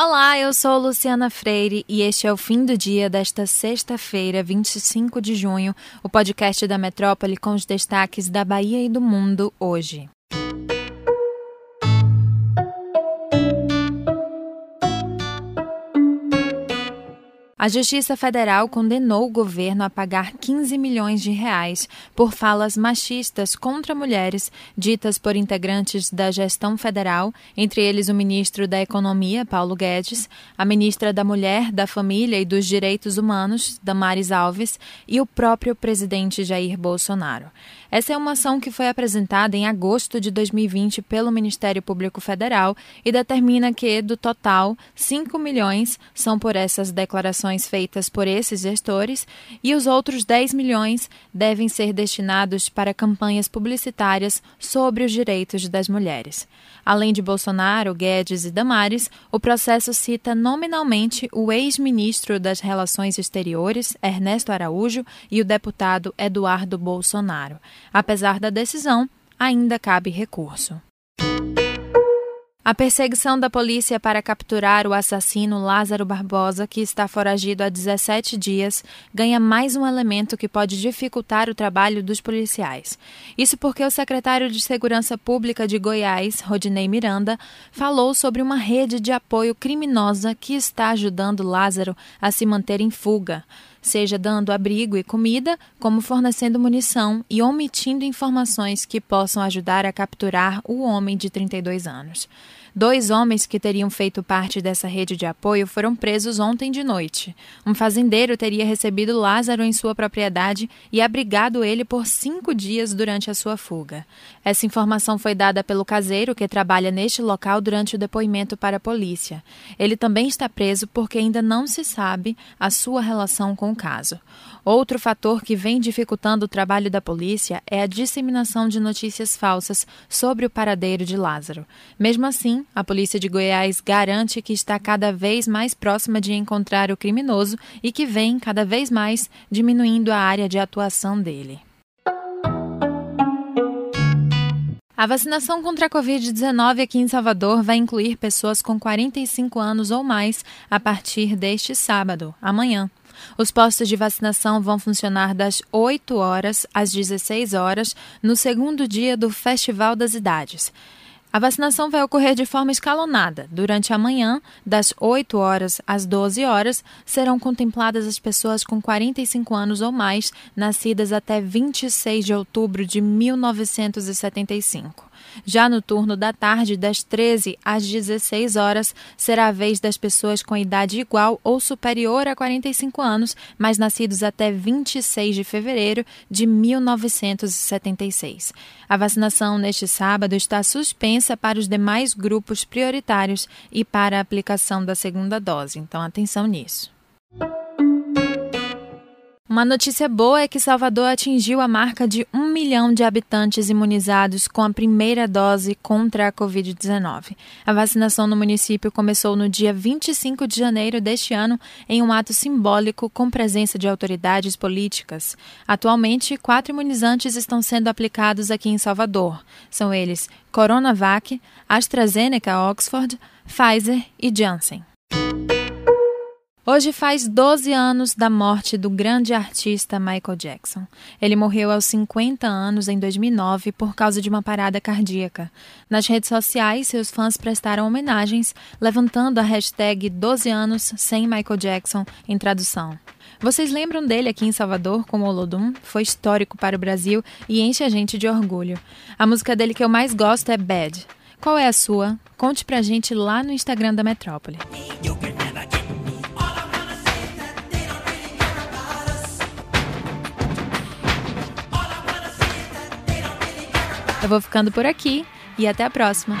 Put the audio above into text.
Olá, eu sou Luciana Freire e este é o fim do dia desta sexta-feira, 25 de junho, o podcast da Metrópole com os destaques da Bahia e do mundo hoje. A Justiça Federal condenou o governo a pagar 15 milhões de reais por falas machistas contra mulheres ditas por integrantes da gestão federal, entre eles o ministro da Economia, Paulo Guedes, a ministra da Mulher, da Família e dos Direitos Humanos, Damares Alves, e o próprio presidente Jair Bolsonaro. Essa é uma ação que foi apresentada em agosto de 2020 pelo Ministério Público Federal e determina que, do total, 5 milhões são por essas declarações feitas por esses gestores e os outros 10 milhões devem ser destinados para campanhas publicitárias sobre os direitos das mulheres. Além de Bolsonaro, Guedes e Damares, o processo cita nominalmente o ex-ministro das Relações Exteriores, Ernesto Araújo, e o deputado Eduardo Bolsonaro. Apesar da decisão, ainda cabe recurso. A perseguição da polícia para capturar o assassino Lázaro Barbosa, que está foragido há 17 dias, ganha mais um elemento que pode dificultar o trabalho dos policiais. Isso porque o secretário de Segurança Pública de Goiás, Rodinei Miranda, falou sobre uma rede de apoio criminosa que está ajudando Lázaro a se manter em fuga seja dando abrigo e comida, como fornecendo munição e omitindo informações que possam ajudar a capturar o homem de 32 anos. Dois homens que teriam feito parte dessa rede de apoio foram presos ontem de noite. Um fazendeiro teria recebido Lázaro em sua propriedade e abrigado ele por cinco dias durante a sua fuga. Essa informação foi dada pelo caseiro que trabalha neste local durante o depoimento para a polícia. Ele também está preso porque ainda não se sabe a sua relação com o caso. Outro fator que vem dificultando o trabalho da polícia é a disseminação de notícias falsas sobre o paradeiro de Lázaro. Mesmo assim, a polícia de Goiás garante que está cada vez mais próxima de encontrar o criminoso e que vem cada vez mais diminuindo a área de atuação dele. A vacinação contra a Covid-19 aqui em Salvador vai incluir pessoas com 45 anos ou mais a partir deste sábado, amanhã. Os postos de vacinação vão funcionar das 8 horas às 16 horas no segundo dia do Festival das Idades. A vacinação vai ocorrer de forma escalonada. Durante a manhã, das 8 horas às 12 horas, serão contempladas as pessoas com 45 anos ou mais, nascidas até 26 de outubro de 1975. Já no turno da tarde, das 13 às 16 horas, será a vez das pessoas com idade igual ou superior a 45 anos, mas nascidos até 26 de fevereiro de 1976. A vacinação neste sábado está suspensa para os demais grupos prioritários e para a aplicação da segunda dose, então atenção nisso. Uma notícia boa é que Salvador atingiu a marca de um milhão de habitantes imunizados com a primeira dose contra a Covid-19. A vacinação no município começou no dia 25 de janeiro deste ano em um ato simbólico com presença de autoridades políticas. Atualmente, quatro imunizantes estão sendo aplicados aqui em Salvador. São eles Coronavac, AstraZeneca Oxford, Pfizer e Janssen. Hoje faz 12 anos da morte do grande artista Michael Jackson. Ele morreu aos 50 anos em 2009 por causa de uma parada cardíaca. Nas redes sociais, seus fãs prestaram homenagens, levantando a hashtag 12 anos sem Michael Jackson em tradução. Vocês lembram dele aqui em Salvador com o Olodum? Foi histórico para o Brasil e enche a gente de orgulho. A música dele que eu mais gosto é Bad. Qual é a sua? Conte pra gente lá no Instagram da Metrópole. Eu vou ficando por aqui e até a próxima.